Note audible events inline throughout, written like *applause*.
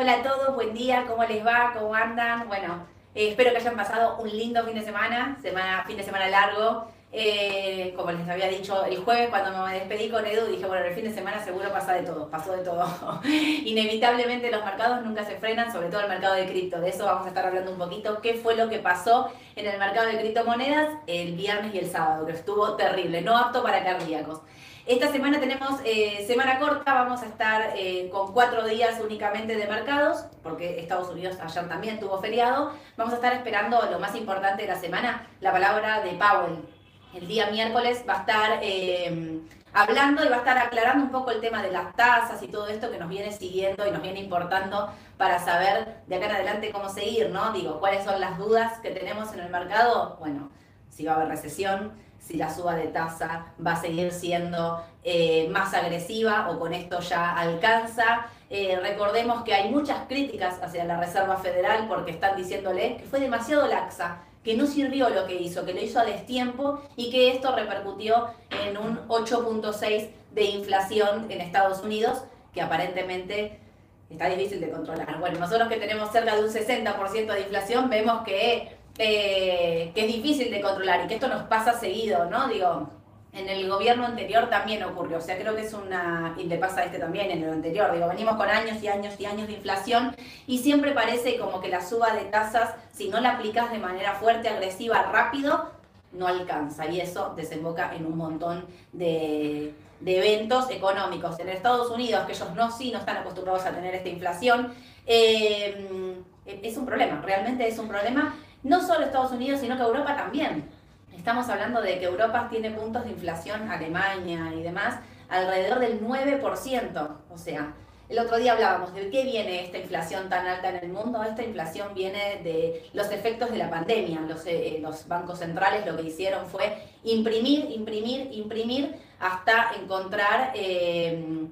Hola a todos, buen día, ¿cómo les va? ¿Cómo andan? Bueno, eh, espero que hayan pasado un lindo fin de semana, semana fin de semana largo. Eh, como les había dicho el jueves cuando me despedí con Edu, dije, bueno, el fin de semana seguro pasa de todo, pasó de todo. *laughs* Inevitablemente los mercados nunca se frenan, sobre todo el mercado de cripto. De eso vamos a estar hablando un poquito. ¿Qué fue lo que pasó en el mercado de criptomonedas el viernes y el sábado? Que estuvo terrible, no apto para cardíacos. Esta semana tenemos eh, semana corta, vamos a estar eh, con cuatro días únicamente de mercados, porque Estados Unidos ayer también tuvo feriado. Vamos a estar esperando lo más importante de la semana, la palabra de Powell. El día miércoles va a estar eh, hablando y va a estar aclarando un poco el tema de las tasas y todo esto que nos viene siguiendo y nos viene importando para saber de acá en adelante cómo seguir, ¿no? Digo, cuáles son las dudas que tenemos en el mercado. Bueno, si va a haber recesión, si la suba de tasa va a seguir siendo eh, más agresiva o con esto ya alcanza. Eh, recordemos que hay muchas críticas hacia la Reserva Federal porque están diciéndole que fue demasiado laxa, que no sirvió lo que hizo, que lo hizo a destiempo y que esto repercutió en un 8.6 de inflación en Estados Unidos, que aparentemente está difícil de controlar. Bueno, nosotros que tenemos cerca de un 60% de inflación, vemos que eh, que es difícil de controlar y que esto nos pasa seguido, ¿no? Digo, en el gobierno anterior también ocurrió, o sea, creo que es una, y le pasa a este también en el anterior, digo, venimos con años y años y años de inflación y siempre parece como que la suba de tasas, si no la aplicas de manera fuerte, agresiva, rápido, no alcanza y eso desemboca en un montón de, eventos económicos. En Estados Unidos, que ellos no, sí no están acostumbrados a tener esta inflación, eh, es un problema, realmente es un problema no solo Estados Unidos, sino que Europa también. Estamos hablando de que Europa tiene puntos de inflación, Alemania y demás, alrededor del 9%. O sea, el otro día hablábamos de qué viene esta inflación tan alta en el mundo. Esta inflación viene de los efectos de la pandemia. Los, eh, los bancos centrales lo que hicieron fue imprimir, imprimir, imprimir hasta encontrar... Eh,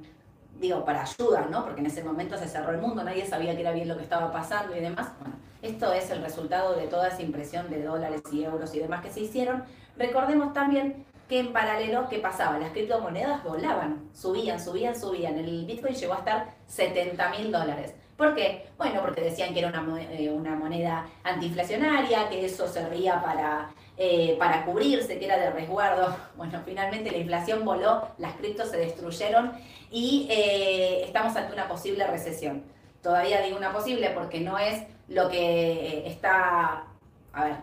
digo, para ayuda, ¿no? Porque en ese momento se cerró el mundo, nadie sabía que era bien lo que estaba pasando y demás. Bueno, esto es el resultado de toda esa impresión de dólares y euros y demás que se hicieron. Recordemos también que en paralelo, ¿qué pasaba? Las criptomonedas volaban, subían, subían, subían. El Bitcoin llegó a estar 70 mil dólares. ¿Por qué? Bueno, porque decían que era una, eh, moneda antiinflacionaria, que eso servía para, eh, para cubrirse, que era de resguardo. *laughs* Bueno, finalmente la inflación voló, las criptos se destruyeron y eh, estamos ante una posible recesión. Todavía digo una posible porque no es lo que está, a ver,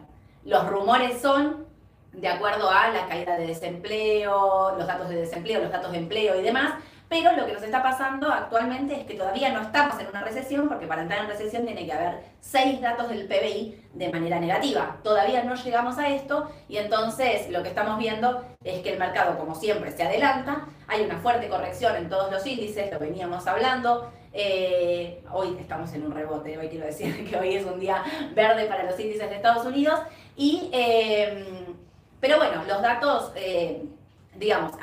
los rumores son de acuerdo a la caída de desempleo, los datos de desempleo, los datos de empleo y demás, pero lo que nos está pasando actualmente es que todavía no estamos en una recesión, porque para entrar en recesión tiene que haber seis datos del PBI de manera negativa. Todavía no llegamos a esto y entonces lo que estamos viendo es que el mercado, como siempre, se adelanta. Hay una fuerte corrección en todos los índices, lo veníamos hablando. Eh, hoy estamos en un rebote, hoy quiero decir *laughs* que hoy es un día verde para los índices de Estados Unidos. Y, eh, pero bueno, los datos, eh, digamos,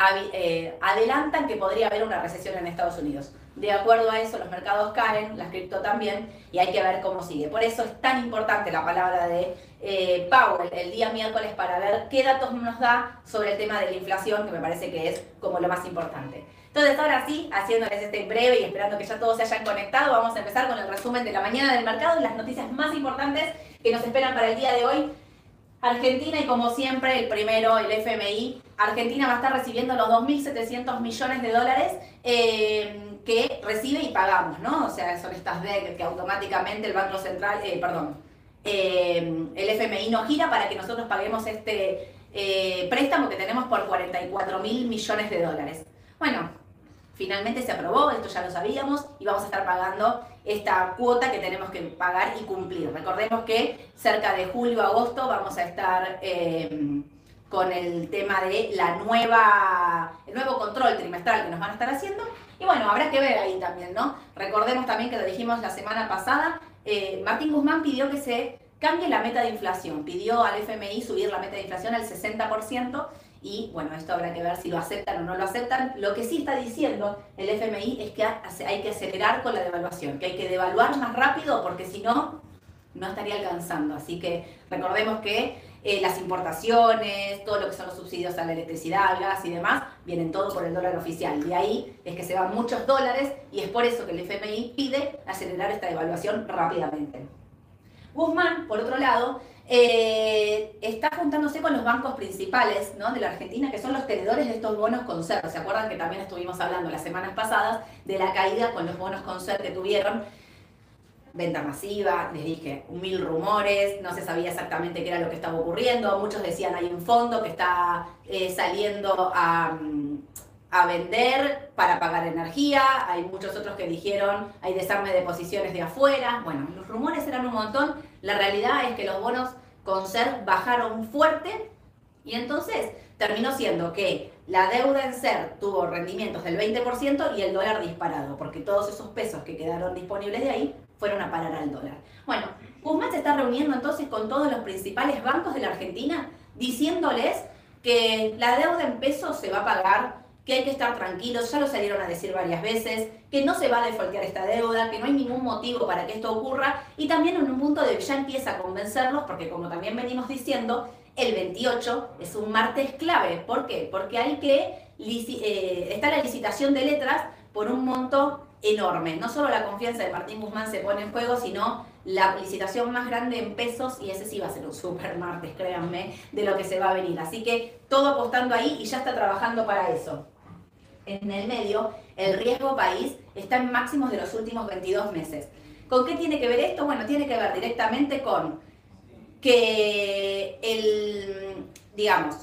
adelantan que podría haber una recesión en Estados Unidos. De acuerdo a eso, los mercados caen, las cripto también, y hay que ver cómo sigue. Por eso es tan importante la palabra de Powell el día miércoles para ver qué datos nos da sobre el tema de la inflación, que me parece que es como lo más importante. Entonces, ahora sí, haciéndoles este breve y esperando que ya todos se hayan conectado, vamos a empezar con el resumen de la mañana del mercado y las noticias más importantes que nos esperan para el día de hoy. Argentina y como siempre, el primero, el FMI. Argentina va a estar recibiendo los 2.700 millones de dólares eh, que recibe y pagamos, ¿no? O sea, son estas DEC que automáticamente el Banco Central, eh, perdón, eh, el FMI nos gira para que nosotros paguemos este préstamo que tenemos por 44 mil millones de dólares. Bueno, Finalmente se aprobó, esto ya lo sabíamos, y vamos a estar pagando esta cuota que tenemos que pagar y cumplir. Recordemos que cerca de julio, agosto vamos a estar eh, con el tema de la nueva, el nuevo control trimestral que nos van a estar haciendo. Y bueno, habrá que ver ahí también, ¿no? Recordemos también que lo dijimos la semana pasada, eh, Martín Guzmán pidió que se cambie la meta de inflación, pidió al FMI subir la meta de inflación al 60% y bueno, esto habrá que ver si lo aceptan o no lo aceptan. Lo que sí está diciendo el FMI es que hay que acelerar con la devaluación, que hay que devaluar más rápido porque si no, no estaría alcanzando. Así que recordemos que eh, las importaciones, todo lo que son los subsidios a la electricidad, al gas y demás, vienen todo por el dólar oficial. De ahí es que se van muchos dólares y es por eso que el FMI pide acelerar esta devaluación rápidamente. Guzmán, por otro lado, eh, está juntándose con los bancos principales de la Argentina, que son los tenedores de estos bonos con ¿Se acuerdan que también estuvimos hablando las semanas pasadas de la caída con los bonos con que tuvieron? Venta masiva, les dije, mil rumores, no se sabía exactamente qué era lo que estaba ocurriendo, muchos decían hay un fondo que está eh, saliendo a... Mm, a vender para pagar energía, hay muchos otros que dijeron hay desarme de posiciones de afuera, bueno, los rumores eran un montón, la realidad es que los bonos con SER bajaron fuerte y entonces terminó siendo que la deuda en SER tuvo rendimientos del 20% y el dólar disparado, porque todos esos pesos que quedaron disponibles de ahí fueron a parar al dólar. Bueno, Guzmán se está reuniendo entonces con todos los principales bancos de la Argentina diciéndoles que la deuda en pesos se va a pagar que hay que estar tranquilos, ya lo salieron a decir varias veces, que no se va a defoltear esta deuda, que no hay ningún motivo para que esto ocurra y también en un punto de ya empieza a convencerlos, porque como también venimos diciendo, el 28 es un martes clave. ¿Por qué? Porque hay que, eh, está la licitación de letras por un monto enorme. No solo la confianza de Martín Guzmán se pone en juego, sino la licitación más grande en pesos y ese sí va a ser un super martes, créanme, de lo que se va a venir. Así que todo apostando ahí y ya está trabajando para eso. En el medio, el riesgo país está en máximos de los últimos 22 meses. ¿Con qué tiene que ver esto? Bueno, tiene que ver directamente con que el, digamos,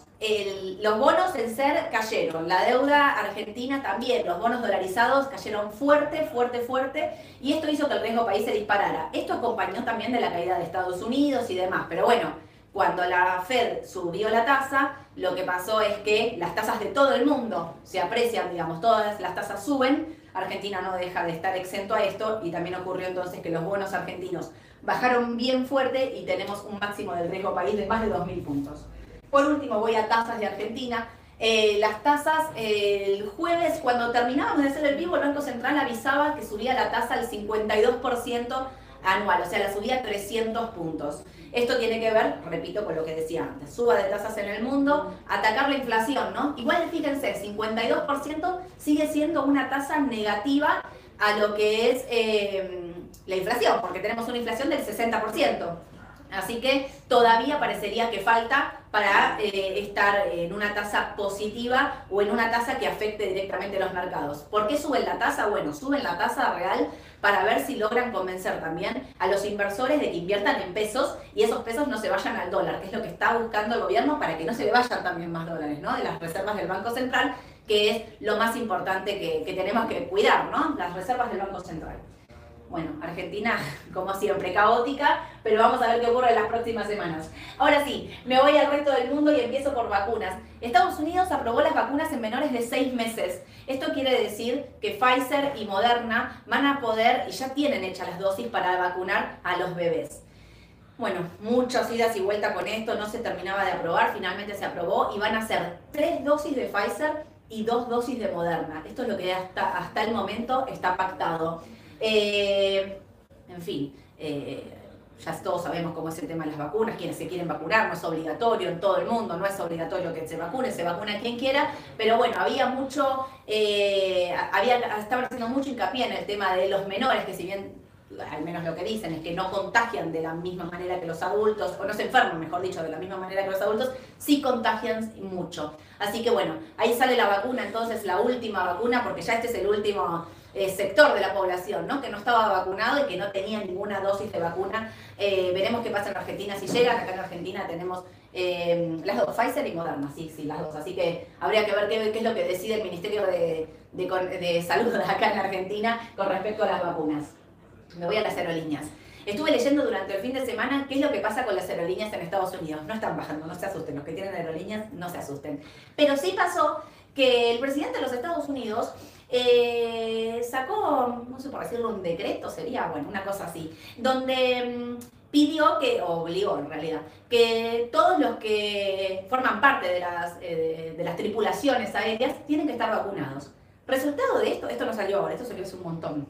los bonos en ser cayeron, la deuda argentina también, los bonos dolarizados cayeron fuerte, fuerte, fuerte, y esto hizo que el riesgo país se disparara. Esto acompañó también de la caída de Estados Unidos y demás, pero bueno, cuando la Fed subió la tasa, lo que pasó es que las tasas de todo el mundo se aprecian, digamos, todas las tasas suben, Argentina no deja de estar exento a esto y también ocurrió entonces que los bonos argentinos bajaron bien fuerte y tenemos un máximo del riesgo país de más de 2.000 puntos. Por último, voy a tasas de Argentina. Eh, las tasas, el jueves, cuando terminábamos de hacer el vivo, el Banco Central avisaba que subía la tasa al 52% anual, o sea, la subía 300 puntos. Esto tiene que ver, repito, con lo que decía antes, suba de tasas en el mundo, atacar la inflación, ¿no? Igual fíjense, 52% sigue siendo una tasa negativa a lo que es eh, la inflación, porque tenemos una inflación del 60%. Así que todavía parecería que falta para eh, estar en una tasa positiva o en una tasa que afecte directamente los mercados. ¿Por qué suben la tasa? Bueno, suben la tasa real para ver si logran convencer también a los inversores de que inviertan en pesos y esos pesos no se vayan al dólar, que es lo que está buscando el gobierno para que no se le vayan también más dólares, ¿no? De las reservas del Banco Central, que es lo más importante que tenemos que cuidar, ¿no? Las reservas del Banco Central. Bueno, Argentina, *laughs* como siempre, caótica, pero vamos a ver qué ocurre en las próximas semanas. Ahora sí, me voy al resto del mundo y empiezo por vacunas. Estados Unidos aprobó las vacunas en menores de seis meses. Esto quiere decir que Pfizer y Moderna van a poder, y ya tienen hechas las dosis para vacunar a los bebés. Bueno, muchas idas y vueltas con esto, no se terminaba de aprobar, finalmente se aprobó y van a ser tres dosis de Pfizer y dos dosis de Moderna. Esto es lo que hasta, hasta el momento está pactado. Eh, en fin, eh, ya todos sabemos cómo es el tema de las vacunas, quienes se quieren vacunar, no es obligatorio en todo el mundo, no es obligatorio que se vacune, se vacuna quien quiera, pero bueno, había mucho, eh, había, estaban haciendo mucho hincapié en el tema de los menores, que si bien al menos lo que dicen es que no contagian de la misma manera que los adultos, o no se enferman, mejor dicho, de la misma manera que los adultos, sí contagian mucho. Así que bueno, ahí sale la vacuna, entonces la última vacuna, porque ya este es el último eh, sector de la población, ¿no? que no estaba vacunado y que no tenía ninguna dosis de vacuna. Eh, veremos qué pasa en Argentina si llegan. Acá en Argentina tenemos eh, las dos, Pfizer y Moderna, sí, sí, las dos. Así que habría que ver qué, es lo que decide el Ministerio de, de, Salud *laughs* acá en Argentina con respecto a las vacunas. Me voy a las aerolíneas. Estuve leyendo durante el fin de semana qué es lo que pasa con las aerolíneas en Estados Unidos. No están bajando, no se asusten. Los que tienen aerolíneas, no se asusten. Pero sí pasó que el presidente de los Estados Unidos eh, sacó, no sé por decirlo, un decreto, sería, bueno, una cosa así, donde mm, pidió que, obligó en realidad, que todos los que forman parte de las, eh, de, las tripulaciones aéreas tienen que estar vacunados. Resultado de esto, esto no salió ahora, esto salió hace un montón.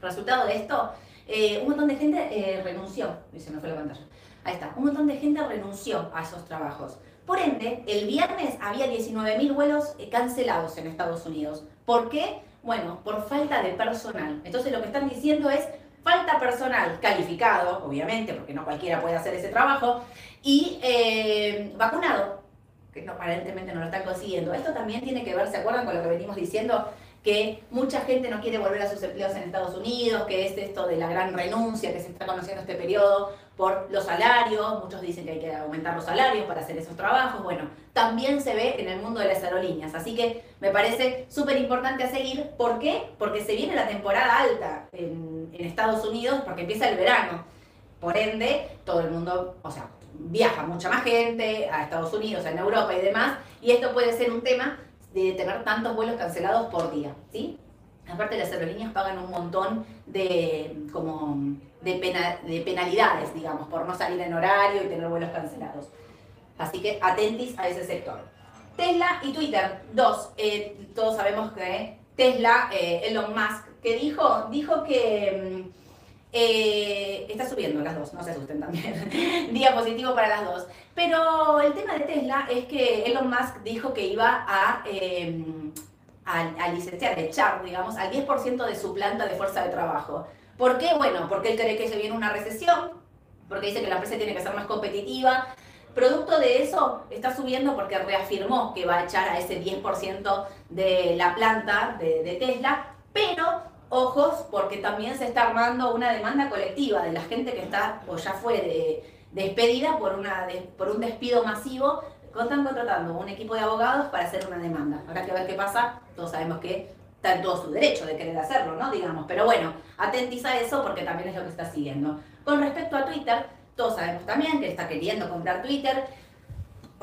Resultado de esto, eh, un montón de gente renunció, dice, me fue la pantalla. Ahí está, un montón de gente renunció a esos trabajos. Por ende, el viernes había 19.000 vuelos cancelados en Estados Unidos. ¿Por qué? Bueno, por falta de personal. Entonces lo que están diciendo es falta personal calificado, obviamente, porque no cualquiera puede hacer ese trabajo, y eh, vacunado, que aparentemente no lo están consiguiendo. Esto también tiene que ver, ¿se acuerdan con lo que venimos diciendo? que mucha gente no quiere volver a sus empleos en Estados Unidos, que es esto de la gran renuncia que se está conociendo este periodo por los salarios, muchos dicen que hay que aumentar los salarios para hacer esos trabajos, bueno, también se ve en el mundo de las aerolíneas, así que me parece súper importante a seguir, ¿por qué? Porque se viene la temporada alta en, en Estados Unidos, porque empieza el verano, por ende, todo el mundo, o sea, viaja mucha más gente a Estados Unidos, en Europa y demás, y esto puede ser un tema de tener tantos vuelos cancelados por día, ¿sí? Aparte las aerolíneas pagan un montón de, como, de, de penalidades, digamos, por no salir en horario y tener vuelos cancelados. Así que atentis a ese sector. Tesla y Twitter, dos. Eh, todos sabemos que Tesla, eh, Elon Musk, que dijo, dijo que... Mm, eh, está subiendo las dos, no se asusten también. *laughs* Día positivo para las dos. Pero el tema de Tesla es que Elon Musk dijo que iba a, eh, a, licenciar, echar, digamos, al 10% de su planta de fuerza de trabajo. ¿Por qué? Bueno, porque él cree que se viene una recesión, porque dice que la empresa tiene que ser más competitiva. Producto de eso está subiendo porque reafirmó que va a echar a ese 10% de la planta de, de Tesla, pero ojos porque también se está armando una demanda colectiva de la gente que está o ya fue despedida por, una, por un despido masivo. Están contratando un equipo de abogados para hacer una demanda. Habrá que ver qué pasa. Todos sabemos que está en todo su derecho de querer hacerlo, ¿no? Digamos. Pero bueno, atentiza eso porque también es lo que está siguiendo. Con respecto a Twitter, todos sabemos también que está queriendo comprar Twitter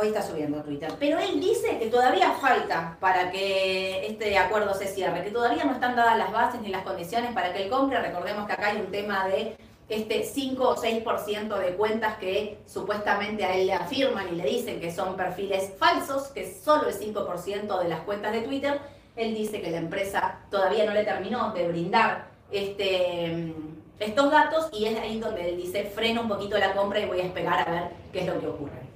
Hoy está subiendo Twitter. Pero él dice que todavía falta para que este acuerdo se cierre, que todavía no están dadas las bases ni las condiciones para que él compre. Recordemos que acá hay un tema de este 5 o 6% de cuentas que supuestamente a él le afirman y le dicen que son perfiles falsos, que es solo el 5% de las cuentas de Twitter. Él dice que la empresa todavía no le terminó de brindar este, estos datos y es ahí donde él dice frena un poquito la compra y voy a esperar a ver qué es lo que ocurre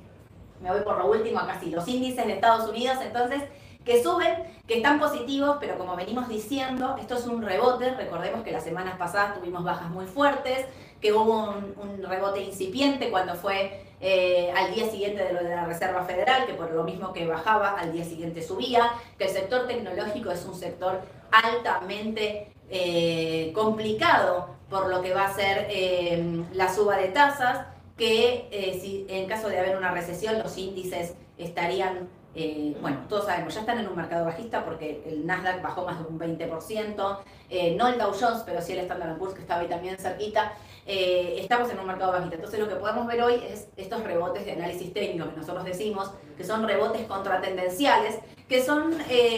me voy por lo último acá sí, los índices de Estados Unidos, entonces, que suben, que están positivos, pero como venimos diciendo, esto es un rebote, recordemos que las semanas pasadas tuvimos bajas muy fuertes, que hubo un, rebote incipiente cuando fue eh, al día siguiente de lo de la Reserva Federal, que por lo mismo que bajaba, al día siguiente subía, que el sector tecnológico es un sector altamente eh, complicado por lo que va a ser eh, la suba de tasas, que si en caso de haber una recesión los índices estarían, eh, bueno, todos sabemos, ya están en un mercado bajista porque el Nasdaq bajó más de un 20%, eh, no el Dow Jones, pero sí el Standard Poor's que estaba ahí también cerquita, estamos en un mercado bajista. Entonces lo que podemos ver hoy es estos rebotes de análisis técnico que nosotros decimos, que son rebotes contratendenciales, que son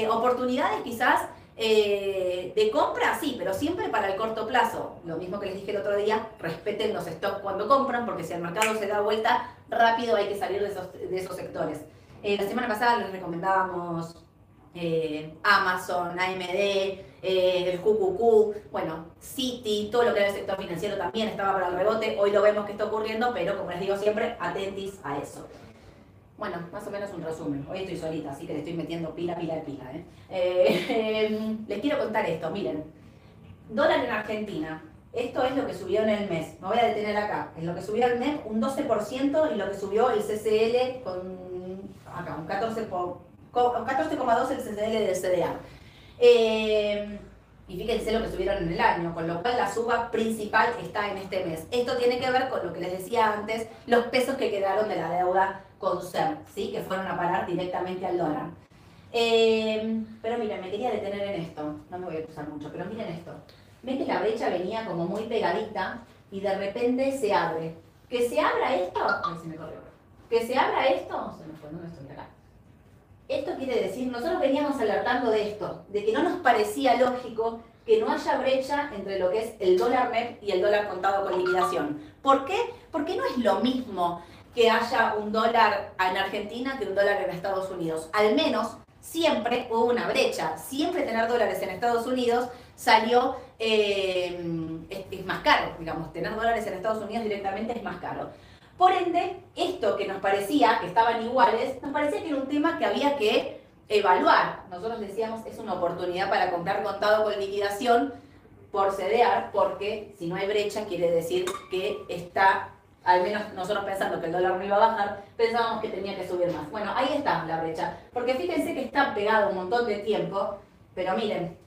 oportunidades quizás eh, de compra, sí, pero siempre para el corto plazo. Lo mismo que les dije el otro día, respeten los stocks cuando compran, porque si el mercado se da vuelta, rápido hay que salir de esos, de esos sectores. Eh, la semana pasada les recomendábamos eh, Amazon, AMD, el QQQ, bueno, City, todo lo que era el sector financiero también estaba para el rebote. Hoy lo vemos que está ocurriendo, pero como les digo siempre, atentis a eso. Bueno, más o menos un resumen. Hoy estoy solita, así que le estoy metiendo pila, pila, pila. ¿eh? Eh, *laughs* em, les quiero contar esto, miren. Dólar en Argentina. Esto es lo que subió en el mes. Me voy a detener acá. Es lo que subió el mes, un 12% y lo que subió el CCL con acá, un 14,2 14, el CCL del CDA. Eh, y fíjense lo que subieron en el año, con lo cual la suba principal está en este mes. Esto tiene que ver con lo que les decía antes, los pesos que quedaron de la deuda con CER, ¿sí? que fueron a parar directamente al dólar. Eh, pero miren, me quería detener en esto, no me voy a cruzar mucho, pero miren esto. Ven que la brecha venía como muy pegadita y de repente se abre. Que se abra esto, ay, se me corrió. Que se abra esto, se me fue, no estoy acá. Esto quiere decir, nosotros veníamos alertando de esto, de que no nos parecía lógico que no haya brecha entre lo que es el dólar net y el dólar contado con liquidación. ¿Por qué? Porque no es lo mismo que haya un dólar en Argentina que un dólar en Estados Unidos. Al menos siempre hubo una brecha. Siempre tener dólares en Estados Unidos salió, eh, es, más caro, digamos, tener dólares en Estados Unidos directamente es más caro. Por ende, esto que nos parecía que estaban iguales, nos parecía que era un tema que había que evaluar. Nosotros decíamos, es una oportunidad para comprar contado con liquidación por CDR, porque si no hay brecha quiere decir que está, al menos nosotros pensando que el dólar no iba a bajar, pensábamos que tenía que subir más. Bueno, ahí está la brecha, porque fíjense que está pegado un montón de tiempo, pero miren,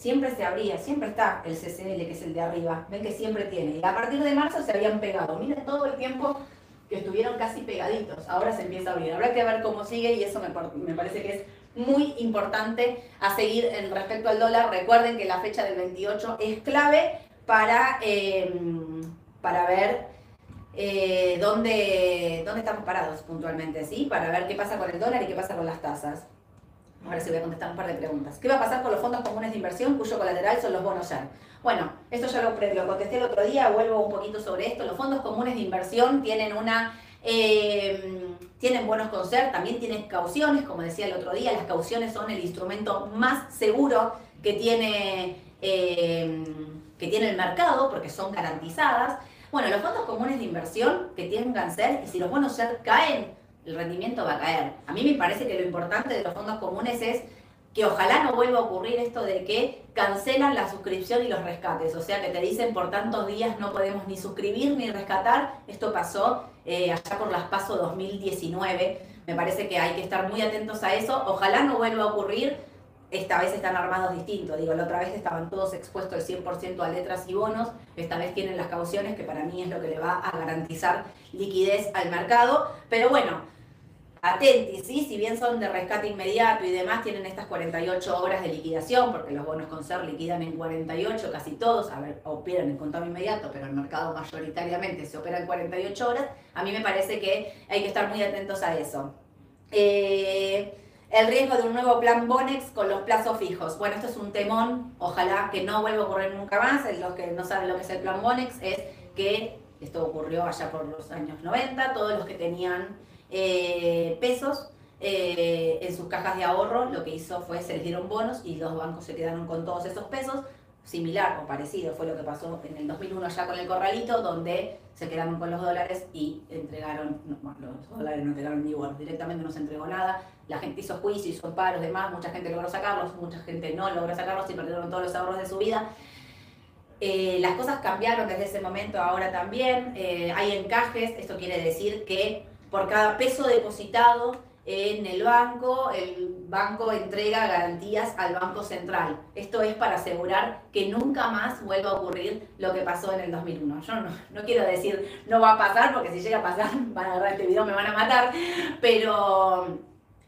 siempre se abría, siempre está el CCL, que es el de arriba, ven que siempre tiene, y a partir de marzo se habían pegado, miren todo el tiempo que estuvieron casi pegaditos, ahora se empieza a abrir, habrá que ver cómo sigue y eso me, me parece que es muy importante a seguir en respecto al dólar. Recuerden que la fecha del 28 es clave para, em, para ver eh, dónde, dónde estamos parados puntualmente, ¿sí? Para ver qué pasa con el dólar y qué pasa con las tasas. Ahora sí voy a contestar un par de preguntas. ¿Qué va a pasar con los fondos comunes de inversión cuyo colateral son los bonos SER? Bueno, esto ya lo, lo contesté el otro día, vuelvo un poquito sobre esto. Los fondos comunes de inversión tienen una eh, tienen buenos conceptos, también tienen cauciones, como decía el otro día, las cauciones son el instrumento más seguro que tiene, eh, que tiene el mercado porque son garantizadas. Bueno, los fondos comunes de inversión que tengan ser, y si los buenos ser caen, el rendimiento va a caer. A mí me parece que lo importante de los fondos comunes es que ojalá no vuelva a ocurrir esto de que cancelan la suscripción y los rescates, o sea que te dicen por tantos días no podemos ni suscribir ni rescatar, esto pasó eh, allá por las PASO 2019, me parece que hay que estar muy atentos a eso, ojalá no vuelva a ocurrir, esta vez están armados distintos, digo, la otra vez estaban todos expuestos al 100% a letras y bonos, esta vez tienen las cauciones que para mí es lo que le va a garantizar liquidez al mercado, pero bueno, Atenti, ¿sí? si bien son de rescate inmediato y demás, tienen estas 48 horas de liquidación, porque los bonos con ser liquidan en 48, casi todos, a ver, operan en contado inmediato, pero el mercado mayoritariamente se opera en 48 horas, a mí me parece que hay que estar muy atentos a eso. Eh, el riesgo de un nuevo plan Bonex con los plazos fijos. Bueno, esto es un temón, ojalá que no vuelva a ocurrir nunca más. Los que no saben lo que es el plan Bonex es que esto ocurrió allá por los años 90, todos los que tenían eh, pesos eh, en sus cajas de ahorro, lo que hizo fue se les dieron bonos y los bancos se quedaron con todos esos pesos. Similar o parecido fue lo que pasó en el 2001 ya con el corralito, donde se quedaron con los dólares y entregaron, no, los dólares no entregaron ni igual, directamente no se entregó nada. La gente hizo juicio, hizo paros, demás, mucha gente logró sacarlos, mucha gente no logró sacarlos y perdieron todos los ahorros de su vida. Eh, las cosas cambiaron desde ese momento, ahora también. hay encajes, esto quiere decir que por cada peso depositado en el banco, el banco entrega garantías al Banco Central. Esto es para asegurar que nunca más vuelva a ocurrir lo que pasó en el 2001. Yo no, quiero decir no va a pasar, porque si llega a pasar, *laughs* van a agarrar este video, me van a matar, pero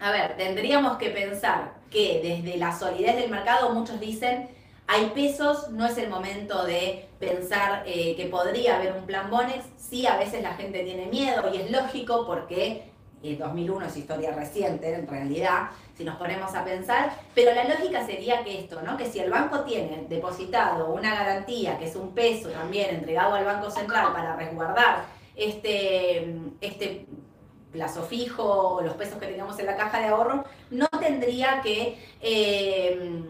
a ver, tendríamos que pensar que desde la solidez del mercado muchos dicen hay pesos, no es el momento de pensar eh, que podría haber un plan Bonex. Sí, a veces la gente tiene miedo y es lógico porque el 2001 es historia reciente en realidad, si nos ponemos a pensar, pero la lógica sería que esto, ¿no? Que si el banco tiene depositado una garantía, que es un peso también entregado al Banco Central para resguardar este, este plazo fijo o los pesos que tengamos en la caja de ahorro, no tendría que... Eh,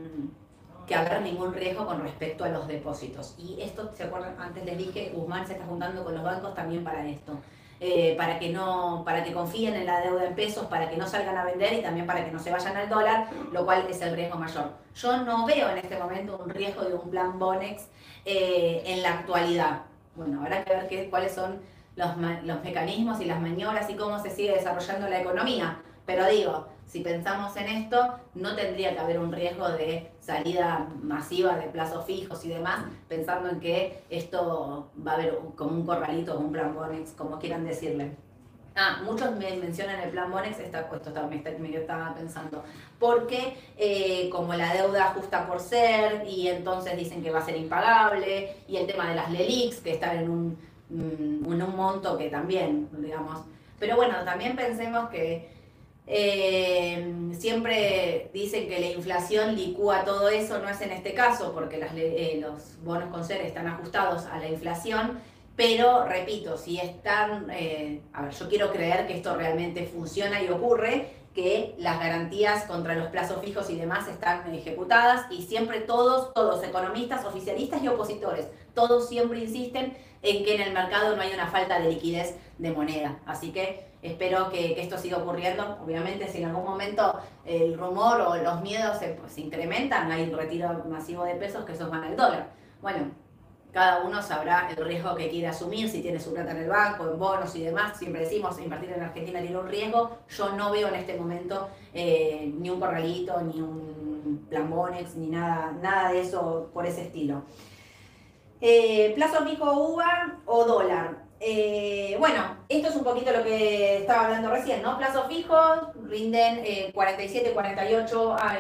que haber ningún riesgo con respecto a los depósitos. Y esto, ¿se acuerdan? Antes les dije, Guzmán se está juntando con los bancos también para esto. Eh, para que no, para que confíen en la deuda en pesos, para que no salgan a vender y también para que no se vayan al dólar, lo cual es el riesgo mayor. Yo no veo en este momento un riesgo de un plan Bonex eh, en la actualidad. Bueno, habrá que ver qué, cuáles son los, los mecanismos y las maniobras y cómo se sigue desarrollando la economía. Pero digo, si pensamos en esto, no tendría que haber un riesgo de salida masiva de plazos fijos y demás, pensando en que esto va a haber como un corralito un plan Bonex, como quieran decirle. Ah, muchos me mencionan el plan Bonex, me, me estaba pensando, porque eh, como la deuda justa por ser y entonces dicen que va a ser impagable y el tema de las LELIX que están en un, mm, en un monto que también, digamos, pero bueno, también pensemos que eh, siempre dicen que la inflación licúa todo eso, no es en este caso porque eh, los bonos con ser están ajustados a la inflación, pero repito, si están, eh, a ver, yo quiero creer que esto realmente funciona y ocurre que las garantías contra los plazos fijos y demás están ejecutadas y siempre todos, todos, economistas, oficialistas y opositores, todos siempre insisten en que en el mercado no hay una falta de liquidez de moneda. Así que espero que, esto siga ocurriendo. Obviamente si en algún momento el rumor o los miedos se, pues, incrementan, hay un retiro masivo de pesos que esos van al dólar. Bueno, cada uno sabrá el riesgo que quiere asumir, si tiene su plata en el banco, en bonos y demás. Siempre decimos, invertir en Argentina tiene un riesgo. Yo no veo en este momento eh, ni un corralito, ni un plan Bonex, ni nada, nada de eso por ese estilo. Eh, plazo fijo UVA o dólar. Eh, bueno, esto es un poquito lo que estaba hablando recién, ¿no? Plazo fijo, rinden 47, 48 a,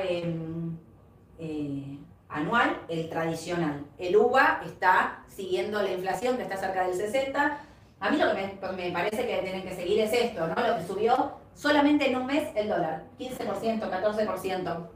anual, el tradicional. El UVA está siguiendo la inflación que está cerca del 60. A mí lo que me, parece que tienen que seguir es esto, ¿no? Lo que subió solamente en un mes el dólar, 15%, 14%.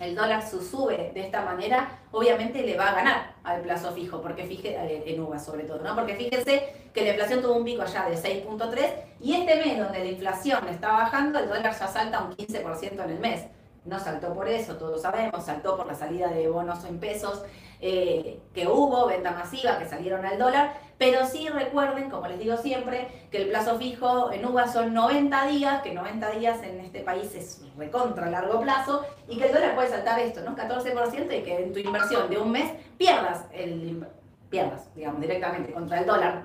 El dólar sube de esta manera, obviamente le va a ganar al plazo fijo, porque fíjese, eh, en UVA sobre todo, ¿no? Porque fíjense que la inflación tuvo un pico allá de 6.3 y este mes donde la inflación está bajando, el dólar ya salta un 15% en el mes no saltó por eso, todos sabemos, saltó por la salida de bonos en pesos eh, que hubo, venta masiva, que salieron al dólar, pero sí recuerden, como les digo siempre, que el plazo fijo en UVA son 90 días, que 90 días en este país es recontra largo plazo, y que el dólar puede saltar esto, ¿no? 14% y que en tu inversión de un mes pierdas, el, pierdas, digamos, directamente contra el dólar.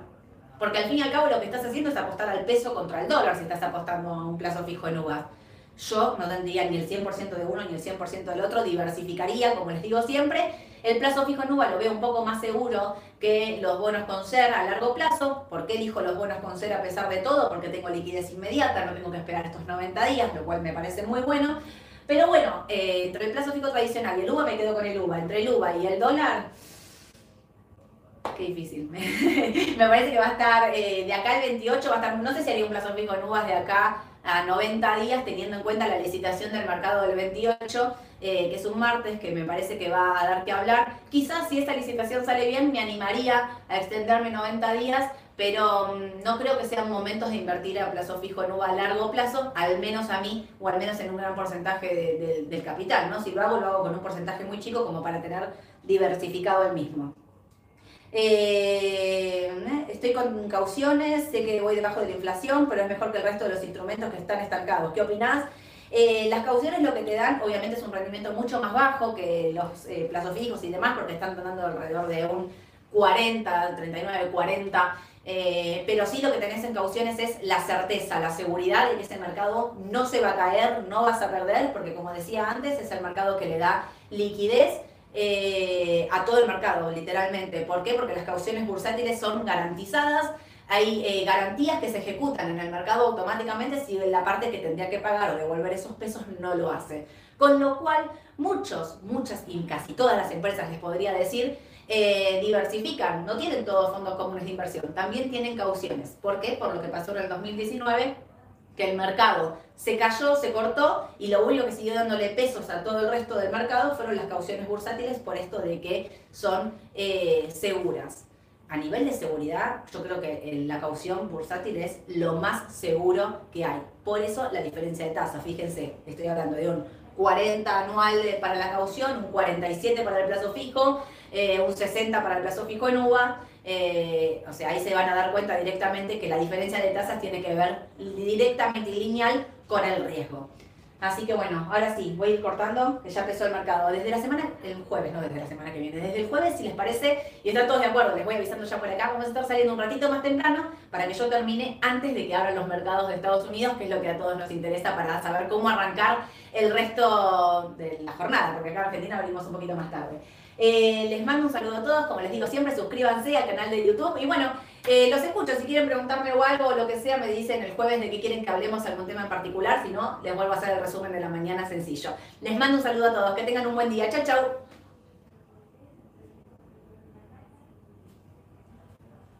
Porque al fin y al cabo lo que estás haciendo es apostar al peso contra el dólar si estás apostando a un plazo fijo en UVA yo no tendría ni el 100% de uno ni el 100% del otro, diversificaría, como les digo siempre. El plazo fijo en UVA lo veo un poco más seguro que los bonos con SER a largo plazo. ¿Por qué elijo los bonos con SER a pesar de todo? Porque tengo liquidez inmediata, no tengo que esperar estos 90 días, lo cual me parece muy bueno. Pero bueno, eh, entre el plazo fijo tradicional y el UVA me quedo con el UVA. Entre el UVA y el dólar, qué difícil. *laughs* me parece que va a estar eh, de acá el 28, va a estar, no sé si haría un plazo fijo en UVA de acá a 90 días, teniendo en cuenta la licitación del mercado del 28, eh, que es un martes, que me parece que va a dar que hablar. Quizás si esta licitación sale bien, me animaría a extenderme 90 días, pero mm, no creo que sean momentos de invertir a plazo fijo en UVA a largo plazo, al menos a mí, o al menos en un gran porcentaje del capital, ¿no? Si lo hago, lo hago con un porcentaje muy chico como para tener diversificado el mismo. Eh, estoy con cauciones, sé que voy debajo de la inflación, pero es mejor que el resto de los instrumentos que están estancados. ¿Qué opinás? Eh, las cauciones lo que te dan, obviamente, es un rendimiento mucho más bajo que los eh, plazos fijos y demás, porque están dando alrededor de un 40, 39, 40. pero sí lo que tenés en cauciones es la certeza, la seguridad de que ese mercado no se va a caer, no vas a perder, porque como decía antes, es el mercado que le da liquidez eh, a todo el mercado, literalmente. ¿Por qué? Porque las cauciones bursátiles son garantizadas. Hay eh, garantías que se ejecutan en el mercado automáticamente si la parte que tendría que pagar o devolver esos pesos no lo hace. Con lo cual, muchos, muchas y casi todas las empresas, les podría decir, eh, diversifican, no tienen todos fondos comunes de inversión, también tienen cauciones. ¿Por qué? Por lo que pasó en el 2019 que el mercado se cayó, se cortó y lo único que siguió dándole pesos a todo el resto del mercado fueron las cauciones bursátiles por esto de que son eh, seguras. A nivel de seguridad, yo creo que eh, la caución bursátil es lo más seguro que hay. Por eso la diferencia de tasa. Fíjense, estoy hablando de un 40 anual para la caución, un 47 para el plazo fijo, eh, un 60 para el plazo fijo en UVA eh, o sea, ahí se van a dar cuenta directamente que la diferencia de tasas tiene que ver directamente lineal con el riesgo. Así que bueno, ahora sí, voy a ir cortando, que ya empezó el mercado desde la semana, el jueves, no desde la semana que viene, desde el jueves, si les parece, y están todos de acuerdo, les voy avisando ya por acá, vamos a estar saliendo un ratito más temprano para que yo termine antes de que abran los mercados de Estados Unidos, que es lo que a todos nos interesa para saber cómo arrancar el resto de la jornada, porque acá en Argentina abrimos un poquito más tarde. Eh, les mando un saludo a todos, como les digo siempre, suscríbanse al canal de YouTube. Y bueno, eh, los escucho, si quieren preguntarme o algo o lo que sea, me dicen el jueves de que quieren que hablemos algún tema en particular, si no, les vuelvo a hacer el resumen de la mañana sencillo. Les mando un saludo a todos, que tengan un buen día, chao chao.